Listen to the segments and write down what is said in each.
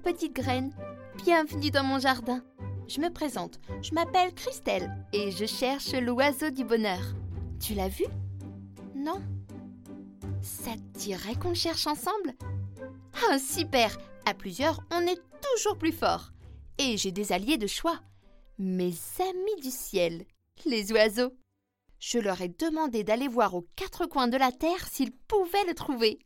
petite graine. Bienvenue dans mon jardin. Je me présente, je m'appelle Christelle et je cherche l'oiseau du bonheur. Tu l'as vu? Non? Ça te dirait qu'on le cherche ensemble? Ah, super À plusieurs, on est toujours plus fort. Et j'ai des alliés de choix. Mes amis du ciel, les oiseaux. Je leur ai demandé d'aller voir aux quatre coins de la terre s'ils pouvaient le trouver.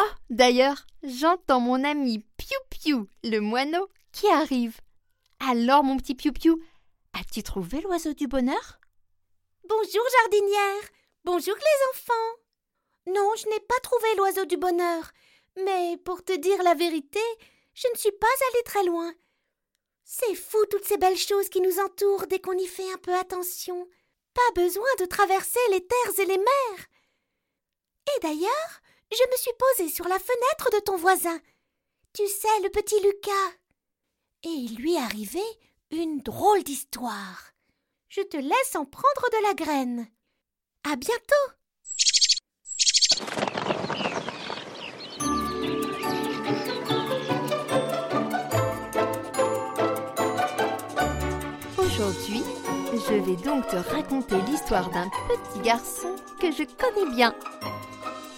Oh, d'ailleurs, j'entends mon ami Piu Piu, le moineau, qui arrive. Alors, mon petit Piu Piu, as-tu trouvé l'oiseau du bonheur? Bonjour, jardinière. Bonjour, les enfants. Non, je n'ai pas trouvé l'oiseau du bonheur. Mais pour te dire la vérité, je ne suis pas allée très loin. C'est fou toutes ces belles choses qui nous entourent dès qu'on y fait un peu attention. Pas besoin de traverser les terres et les mers. Et d'ailleurs, je me suis posée sur la fenêtre de ton voisin. Tu sais, le petit Lucas. Et il lui arrivé une drôle d'histoire. Je te laisse en prendre de la graine. À bientôt. Aujourd'hui, je vais donc te raconter l'histoire d'un petit garçon que je connais bien.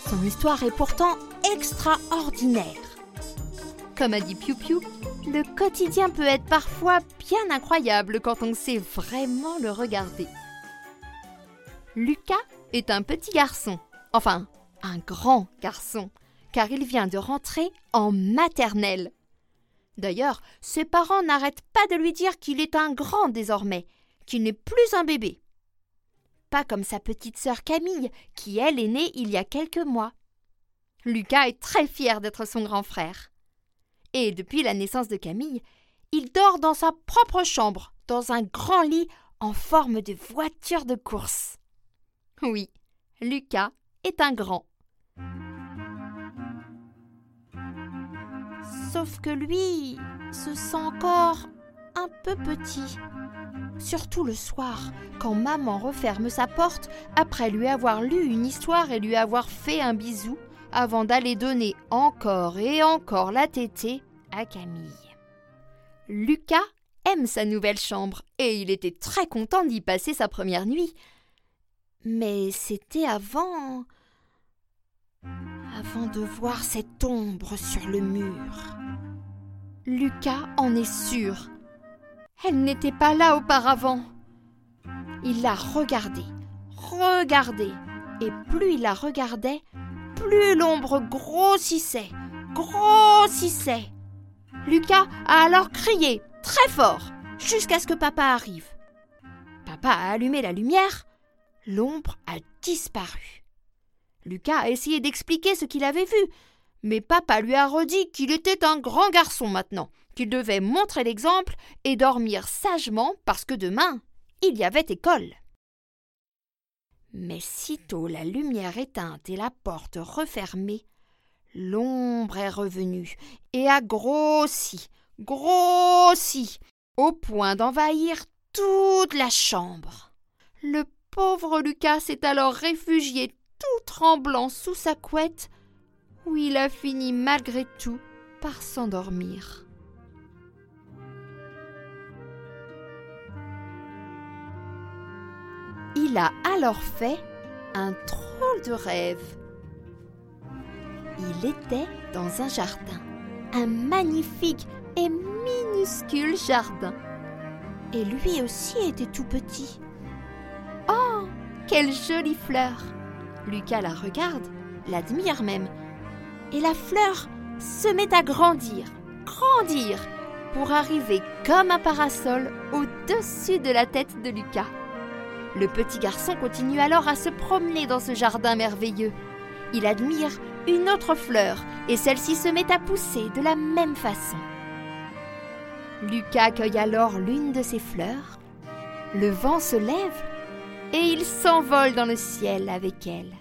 Son histoire est pourtant extraordinaire. Comme a dit Piu Piu, le quotidien peut être parfois bien incroyable quand on sait vraiment le regarder. Lucas est un petit garçon, enfin un grand garçon, car il vient de rentrer en maternelle. D'ailleurs, ses parents n'arrêtent pas de lui dire qu'il est un grand désormais, qu'il n'est plus un bébé. Pas comme sa petite sœur Camille, qui elle est née il y a quelques mois. Lucas est très fier d'être son grand frère. Et depuis la naissance de Camille, il dort dans sa propre chambre, dans un grand lit en forme de voiture de course. Oui, Lucas est un grand. Sauf que lui se sent encore un peu petit. Surtout le soir, quand maman referme sa porte après lui avoir lu une histoire et lui avoir fait un bisou avant d'aller donner encore et encore la tétée à Camille. Lucas aime sa nouvelle chambre et il était très content d'y passer sa première nuit. Mais c'était avant. avant de voir cette ombre sur le mur. Lucas en est sûr. Elle n'était pas là auparavant. Il la regardait, regardait, et plus il la regardait, plus l'ombre grossissait, grossissait. Lucas a alors crié très fort jusqu'à ce que papa arrive. Papa a allumé la lumière, l'ombre a disparu. Lucas a essayé d'expliquer ce qu'il avait vu, mais papa lui a redit qu'il était un grand garçon maintenant, qu'il devait montrer l'exemple et dormir sagement parce que demain, il y avait école. Mais sitôt la lumière éteinte et la porte refermée, l'ombre est revenue et a grossi, grossi, au point d'envahir toute la chambre. Le pauvre Lucas s'est alors réfugié tout tremblant sous sa couette où il a fini malgré tout par s'endormir. Il a alors fait un drôle de rêve. Il était dans un jardin, un magnifique et minuscule jardin. Et lui aussi était tout petit. Oh, quelle jolie fleur Lucas la regarde, l'admire même, et la fleur se met à grandir, grandir, pour arriver comme un parasol au-dessus de la tête de Lucas. Le petit garçon continue alors à se promener dans ce jardin merveilleux. Il admire une autre fleur et celle-ci se met à pousser de la même façon. Lucas cueille alors l'une de ces fleurs. Le vent se lève et il s'envole dans le ciel avec elle.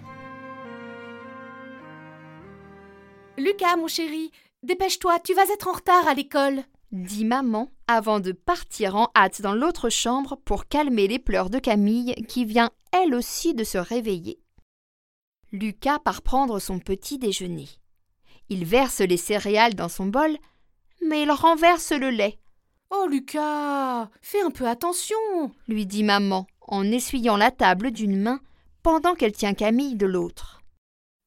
Lucas, mon chéri, dépêche-toi, tu vas être en retard à l'école. dit maman avant de partir en hâte dans l'autre chambre pour calmer les pleurs de Camille qui vient elle aussi de se réveiller. Lucas part prendre son petit déjeuner. Il verse les céréales dans son bol, mais il renverse le lait. Oh, Lucas, fais un peu attention, lui dit maman en essuyant la table d'une main pendant qu'elle tient Camille de l'autre.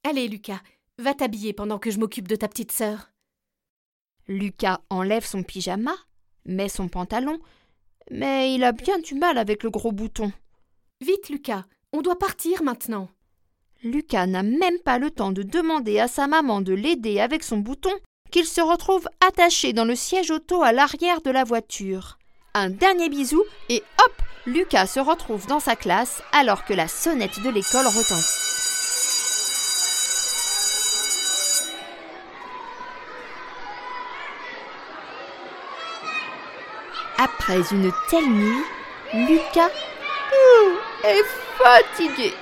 Allez, Lucas, va t'habiller pendant que je m'occupe de ta petite sœur. Lucas enlève son pyjama, met son pantalon, mais il a bien du mal avec le gros bouton. Vite, Lucas, on doit partir maintenant. Lucas n'a même pas le temps de demander à sa maman de l'aider avec son bouton qu'il se retrouve attaché dans le siège auto à l'arrière de la voiture. Un dernier bisou et hop, Lucas se retrouve dans sa classe alors que la sonnette de l'école retentit. Après une telle nuit, Lucas est fatigué.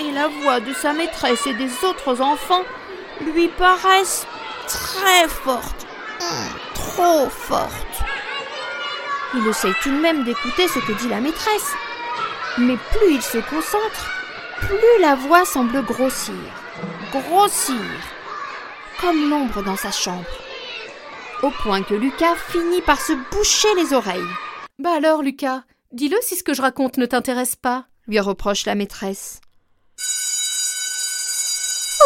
Et la voix de sa maîtresse et des autres enfants lui paraissent très forte, trop forte. Il essaye tout de même d'écouter ce que dit la maîtresse, mais plus il se concentre, plus la voix semble grossir, grossir, comme l'ombre dans sa chambre, au point que Lucas finit par se boucher les oreilles. Bah alors, Lucas, dis-le si ce que je raconte ne t'intéresse pas, lui reproche la maîtresse.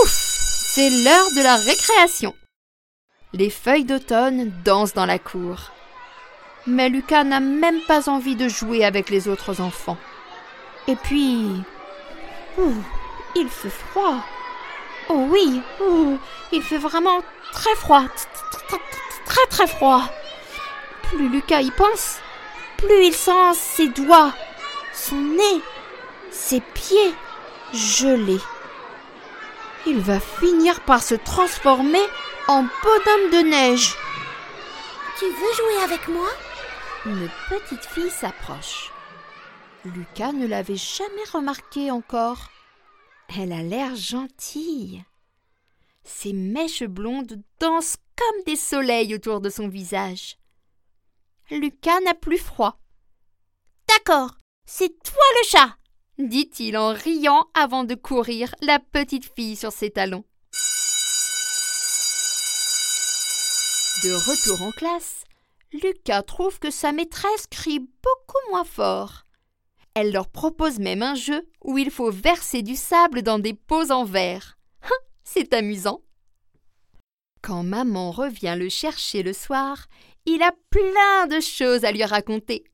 Ouf C'est l'heure de la récréation. Les feuilles d'automne dansent dans la cour. Mais Lucas n'a même pas envie de jouer avec les autres enfants. Et puis. Ouh, il fait froid. Oh oui, ouh, il fait vraiment très froid. Très très froid. Plus Lucas y pense, plus il sent ses doigts, son nez, ses pieds gelés. Il va finir par se transformer en bonhomme de neige. Tu veux jouer avec moi? Une petite fille s'approche. Lucas ne l'avait jamais remarquée encore. Elle a l'air gentille. Ses mèches blondes dansent comme des soleils autour de son visage. Lucas n'a plus froid. D'accord, c'est toi le chat, dit-il en riant avant de courir la petite fille sur ses talons. De retour en classe, Lucas trouve que sa maîtresse crie beaucoup moins fort. Elle leur propose même un jeu où il faut verser du sable dans des pots en verre. Hein, c'est amusant. Quand maman revient le chercher le soir, il a plein de choses à lui raconter.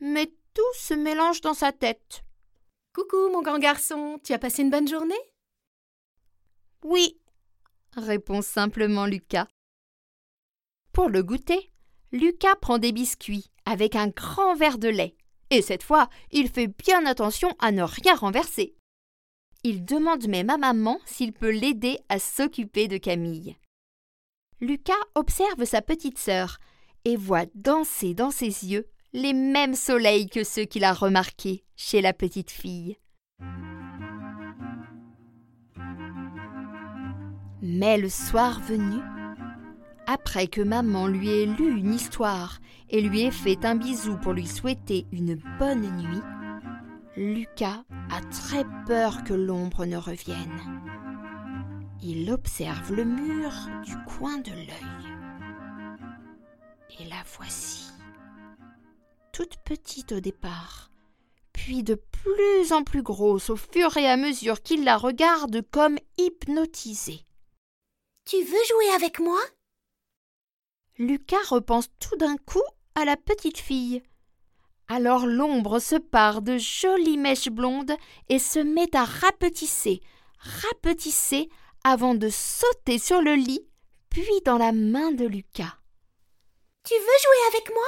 Mais tout se mélange dans sa tête. Coucou, mon grand garçon, tu as passé une bonne journée? Oui, répond simplement Lucas. Pour le goûter, Lucas prend des biscuits avec un grand verre de lait. Et cette fois, il fait bien attention à ne rien renverser. Il demande même à maman s'il peut l'aider à s'occuper de Camille. Lucas observe sa petite sœur et voit danser dans ses yeux les mêmes soleils que ceux qu'il a remarqués chez la petite fille. Mais le soir venu, après que maman lui ait lu une histoire et lui ait fait un bisou pour lui souhaiter une bonne nuit, Lucas a très peur que l'ombre ne revienne. Il observe le mur du coin de l'œil. Et la voici. Toute petite au départ, puis de plus en plus grosse au fur et à mesure qu'il la regarde comme hypnotisée. Tu veux jouer avec moi? Lucas repense tout d'un coup à la petite fille. Alors l'ombre se part de jolies mèches blondes et se met à rapetisser, rapetisser avant de sauter sur le lit, puis dans la main de Lucas. Tu veux jouer avec moi?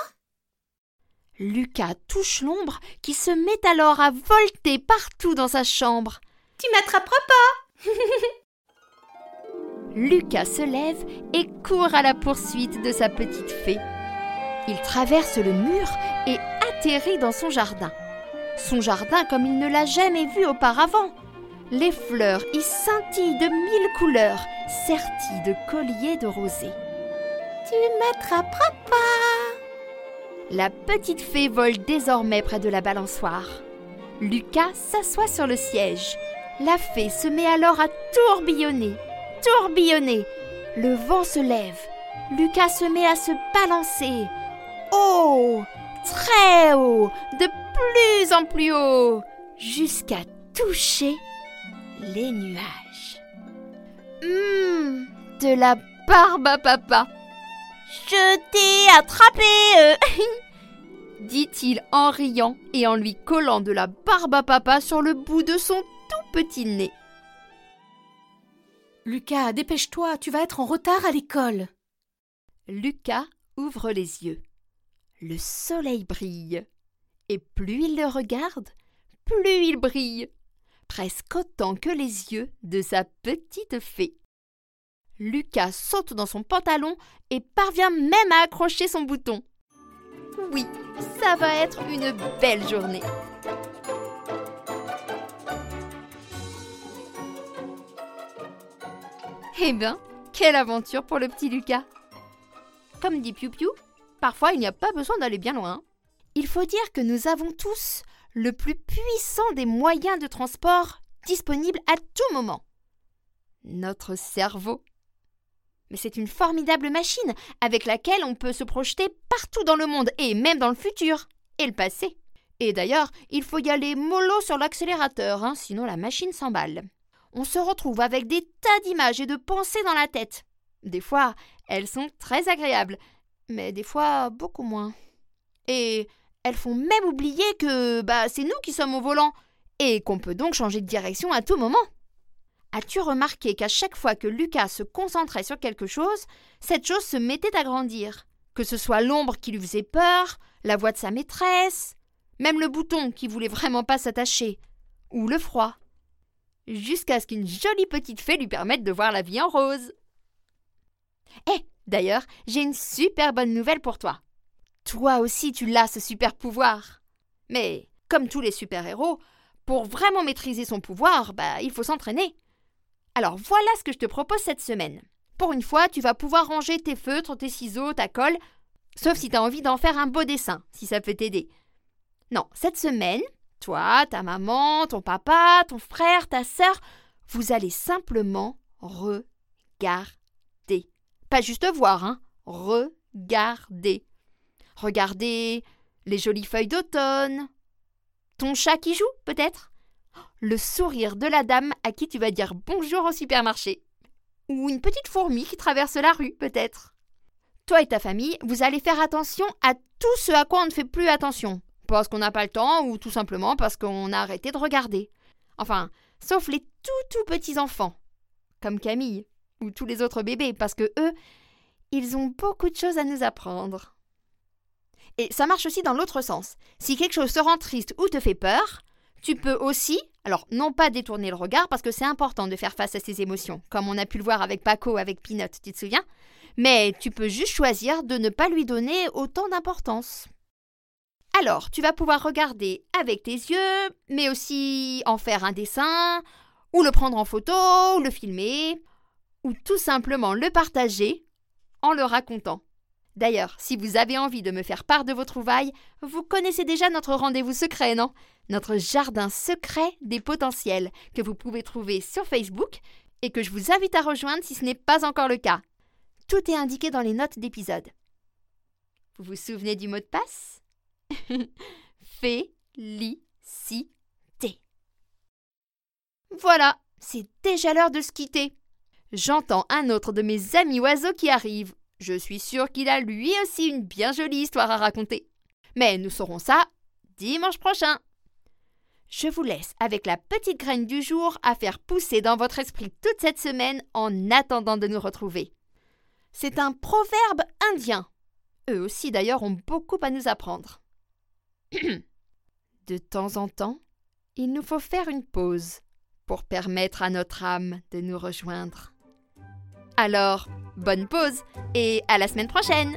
Lucas touche l'ombre qui se met alors à volter partout dans sa chambre. Tu m'attraperas pas Lucas se lève et court à la poursuite de sa petite fée. Il traverse le mur et atterrit dans son jardin. Son jardin comme il ne l'a jamais vu auparavant. Les fleurs y scintillent de mille couleurs, serties de colliers de rosée. Tu m'attraperas pas La petite fée vole désormais près de la balançoire. Lucas s'assoit sur le siège. La fée se met alors à tourbillonner tourbillonner, Le vent se lève. Lucas se met à se balancer. Haut, très haut, de plus en plus haut, jusqu'à toucher les nuages. Hum, de la barbe à papa. Je t'ai attrapé euh. dit-il en riant et en lui collant de la barbe à papa sur le bout de son tout petit nez. Lucas, dépêche-toi, tu vas être en retard à l'école. Lucas ouvre les yeux. Le soleil brille. Et plus il le regarde, plus il brille, presque autant que les yeux de sa petite fée. Lucas saute dans son pantalon et parvient même à accrocher son bouton. Oui, ça va être une belle journée. Eh bien, quelle aventure pour le petit Lucas Comme dit Piu Piu, parfois il n'y a pas besoin d'aller bien loin. Il faut dire que nous avons tous le plus puissant des moyens de transport disponibles à tout moment. Notre cerveau. Mais c'est une formidable machine avec laquelle on peut se projeter partout dans le monde et même dans le futur et le passé. Et d'ailleurs, il faut y aller mollo sur l'accélérateur, hein, sinon la machine s'emballe. On se retrouve avec des tas d'images et de pensées dans la tête. Des fois, elles sont très agréables, mais des fois beaucoup moins. Et elles font même oublier que bah c'est nous qui sommes au volant et qu'on peut donc changer de direction à tout moment. As-tu remarqué qu'à chaque fois que Lucas se concentrait sur quelque chose, cette chose se mettait à grandir? Que ce soit l'ombre qui lui faisait peur, la voix de sa maîtresse, même le bouton qui voulait vraiment pas s'attacher, ou le froid. Jusqu'à ce qu'une jolie petite fée lui permette de voir la vie en rose. Eh, d'ailleurs, j'ai une super bonne nouvelle pour toi. Toi aussi, tu l'as ce super pouvoir. Mais, comme tous les super-héros, pour vraiment maîtriser son pouvoir, bah, il faut s'entraîner. Alors voilà ce que je te propose cette semaine. Pour une fois, tu vas pouvoir ranger tes feutres, tes ciseaux, ta colle, sauf si tu as envie d'en faire un beau dessin, si ça peut t'aider. Non, cette semaine, toi, ta maman, ton papa, ton frère, ta sœur, vous allez simplement regarder. Pas juste voir, hein. Regarder. Regardez les jolies feuilles d'automne. Ton chat qui joue, peut-être? Le sourire de la dame à qui tu vas dire bonjour au supermarché. Ou une petite fourmi qui traverse la rue, peut-être. Toi et ta famille, vous allez faire attention à tout ce à quoi on ne fait plus attention. Parce qu'on n'a pas le temps ou tout simplement parce qu'on a arrêté de regarder. Enfin, sauf les tout tout petits enfants, comme Camille ou tous les autres bébés, parce que eux, ils ont beaucoup de choses à nous apprendre. Et ça marche aussi dans l'autre sens. Si quelque chose te rend triste ou te fait peur, tu peux aussi, alors non pas détourner le regard parce que c'est important de faire face à ses émotions, comme on a pu le voir avec Paco, avec Peanut, tu te souviens Mais tu peux juste choisir de ne pas lui donner autant d'importance. Alors, tu vas pouvoir regarder avec tes yeux, mais aussi en faire un dessin, ou le prendre en photo, ou le filmer, ou tout simplement le partager en le racontant. D'ailleurs, si vous avez envie de me faire part de vos trouvailles, vous connaissez déjà notre rendez-vous secret, non? Notre jardin secret des potentiels, que vous pouvez trouver sur Facebook et que je vous invite à rejoindre si ce n'est pas encore le cas. Tout est indiqué dans les notes d'épisode. Vous vous souvenez du mot de passe? Félicité. Voilà, c'est déjà l'heure de se quitter. J'entends un autre de mes amis oiseaux qui arrive. Je suis sûre qu'il a lui aussi une bien jolie histoire à raconter. Mais nous saurons ça dimanche prochain. Je vous laisse avec la petite graine du jour à faire pousser dans votre esprit toute cette semaine en attendant de nous retrouver. C'est un proverbe indien. Eux aussi d'ailleurs ont beaucoup à nous apprendre. de temps en temps, il nous faut faire une pause pour permettre à notre âme de nous rejoindre. Alors, bonne pause et à la semaine prochaine